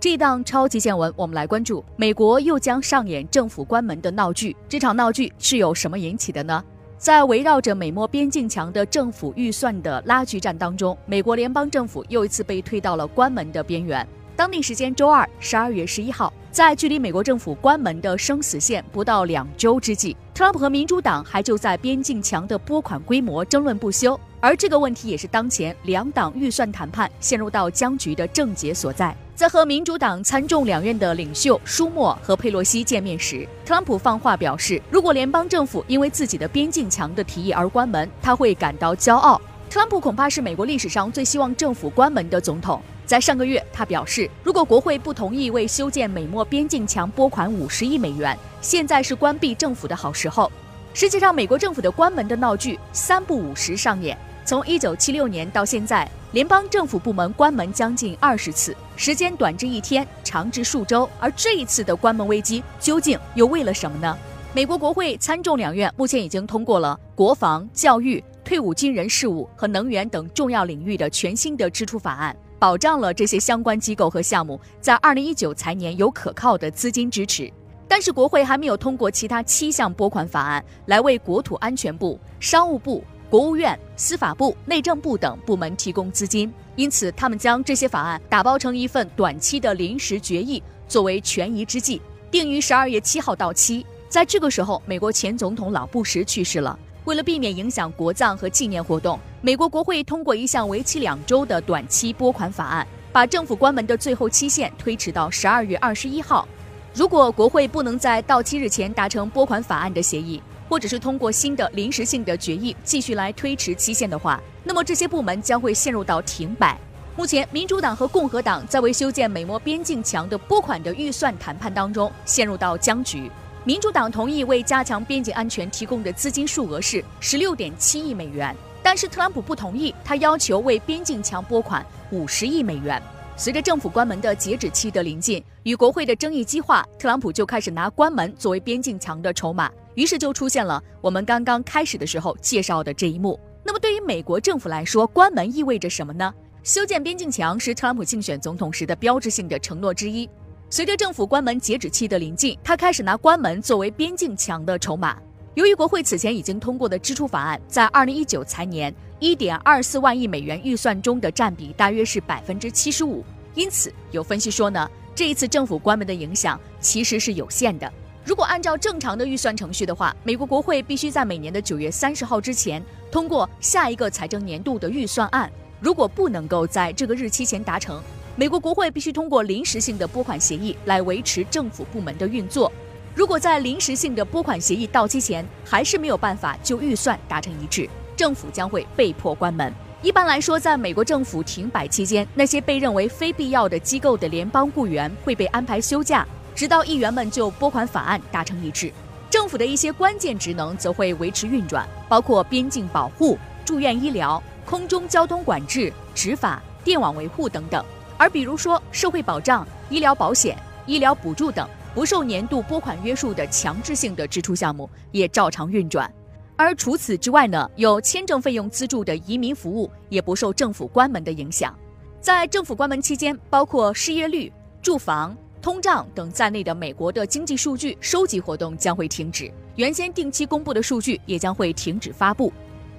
这档超级见闻，我们来关注美国又将上演政府关门的闹剧。这场闹剧是由什么引起的呢？在围绕着美墨边境墙的政府预算的拉锯战当中，美国联邦政府又一次被推到了关门的边缘。当地时间周二，十二月十一号，在距离美国政府关门的生死线不到两周之际，特朗普和民主党还就在边境墙的拨款规模争论不休。而这个问题也是当前两党预算谈判陷入到僵局的症结所在。在和民主党参众两院的领袖舒默和佩洛西见面时，特朗普放话表示，如果联邦政府因为自己的边境墙的提议而关门，他会感到骄傲。特朗普恐怕是美国历史上最希望政府关门的总统。在上个月，他表示，如果国会不同意为修建美墨边境墙拨款五十亿美元，现在是关闭政府的好时候。实际上，美国政府的关门的闹剧三不五时上演。从一九七六年到现在，联邦政府部门关门将近二十次，时间短至一天，长至数周。而这一次的关门危机究竟又为了什么呢？美国国会参众两院目前已经通过了国防、教育、退伍军人事务和能源等重要领域的全新的支出法案，保障了这些相关机构和项目在二零一九财年有可靠的资金支持。但是，国会还没有通过其他七项拨款法案来为国土安全部、商务部。国务院、司法部、内政部等部门提供资金，因此他们将这些法案打包成一份短期的临时决议，作为权宜之计，定于十二月七号到期。在这个时候，美国前总统老布什去世了。为了避免影响国葬和纪念活动，美国国会通过一项为期两周的短期拨款法案，把政府关门的最后期限推迟到十二月二十一号。如果国会不能在到期日前达成拨款法案的协议，或者是通过新的临时性的决议继续来推迟期限的话，那么这些部门将会陷入到停摆。目前，民主党和共和党在为修建美墨边境墙的拨款的预算谈判当中陷入到僵局。民主党同意为加强边境安全提供的资金数额是十六点七亿美元，但是特朗普不同意，他要求为边境墙拨款五十亿美元。随着政府关门的截止期的临近，与国会的争议激化，特朗普就开始拿关门作为边境墙的筹码。于是就出现了我们刚刚开始的时候介绍的这一幕。那么对于美国政府来说，关门意味着什么呢？修建边境墙是特朗普竞选总统时的标志性的承诺之一。随着政府关门截止期的临近，他开始拿关门作为边境墙的筹码。由于国会此前已经通过的支出法案在二零一九财年一点二四万亿美元预算中的占比大约是百分之七十五，因此有分析说呢，这一次政府关门的影响其实是有限的。如果按照正常的预算程序的话，美国国会必须在每年的九月三十号之前通过下一个财政年度的预算案。如果不能够在这个日期前达成，美国国会必须通过临时性的拨款协议来维持政府部门的运作。如果在临时性的拨款协议到期前还是没有办法就预算达成一致，政府将会被迫关门。一般来说，在美国政府停摆期间，那些被认为非必要的机构的联邦雇员会被安排休假。直到议员们就拨款法案达成一致，政府的一些关键职能则会维持运转，包括边境保护、住院医疗、空中交通管制、执法、电网维护等等。而比如说社会保障、医疗保险、医疗补助等不受年度拨款约束的强制性的支出项目也照常运转。而除此之外呢，有签证费用资助的移民服务也不受政府关门的影响。在政府关门期间，包括失业率、住房。通胀等在内的美国的经济数据收集活动将会停止，原先定期公布的数据也将会停止发布。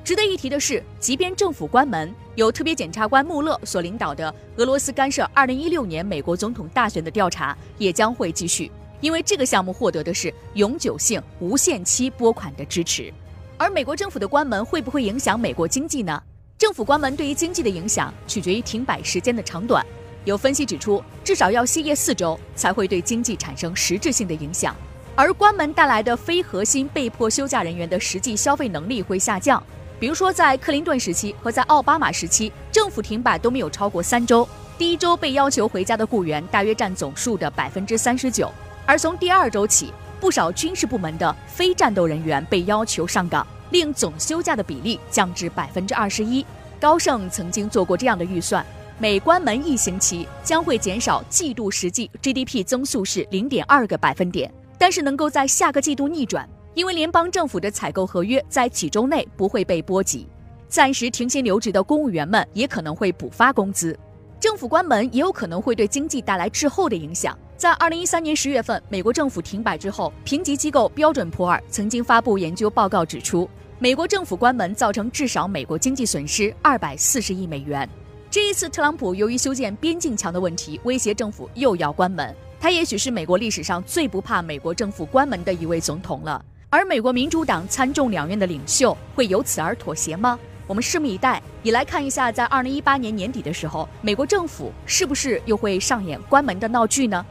值得一提的是，即便政府关门，由特别检察官穆勒所领导的俄罗斯干涉2016年美国总统大选的调查也将会继续，因为这个项目获得的是永久性无限期拨款的支持。而美国政府的关门会不会影响美国经济呢？政府关门对于经济的影响取决于停摆时间的长短。有分析指出，至少要歇业四周才会对经济产生实质性的影响，而关门带来的非核心被迫休假人员的实际消费能力会下降。比如说，在克林顿时期和在奥巴马时期，政府停摆都没有超过三周，第一周被要求回家的雇员大约占总数的百分之三十九，而从第二周起，不少军事部门的非战斗人员被要求上岗，令总休假的比例降至百分之二十一。高盛曾经做过这样的预算：每关门一星期，将会减少季度实际 GDP 增速是零点二个百分点，但是能够在下个季度逆转，因为联邦政府的采购合约在几周内不会被波及。暂时停薪留职的公务员们也可能会补发工资。政府关门也有可能会对经济带来滞后的影响。在二零一三年十月份，美国政府停摆之后，评级机构标准普尔曾经发布研究报告指出，美国政府关门造成至少美国经济损失二百四十亿美元。这一次，特朗普由于修建边境墙的问题，威胁政府又要关门。他也许是美国历史上最不怕美国政府关门的一位总统了。而美国民主党参众两院的领袖会由此而妥协吗？我们拭目以待，也来看一下，在二零一八年年底的时候，美国政府是不是又会上演关门的闹剧呢？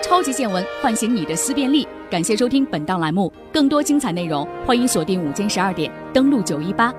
超级见闻，唤醒你的思辨力。感谢收听本档栏目，更多精彩内容，欢迎锁定午间十二点登录九一八。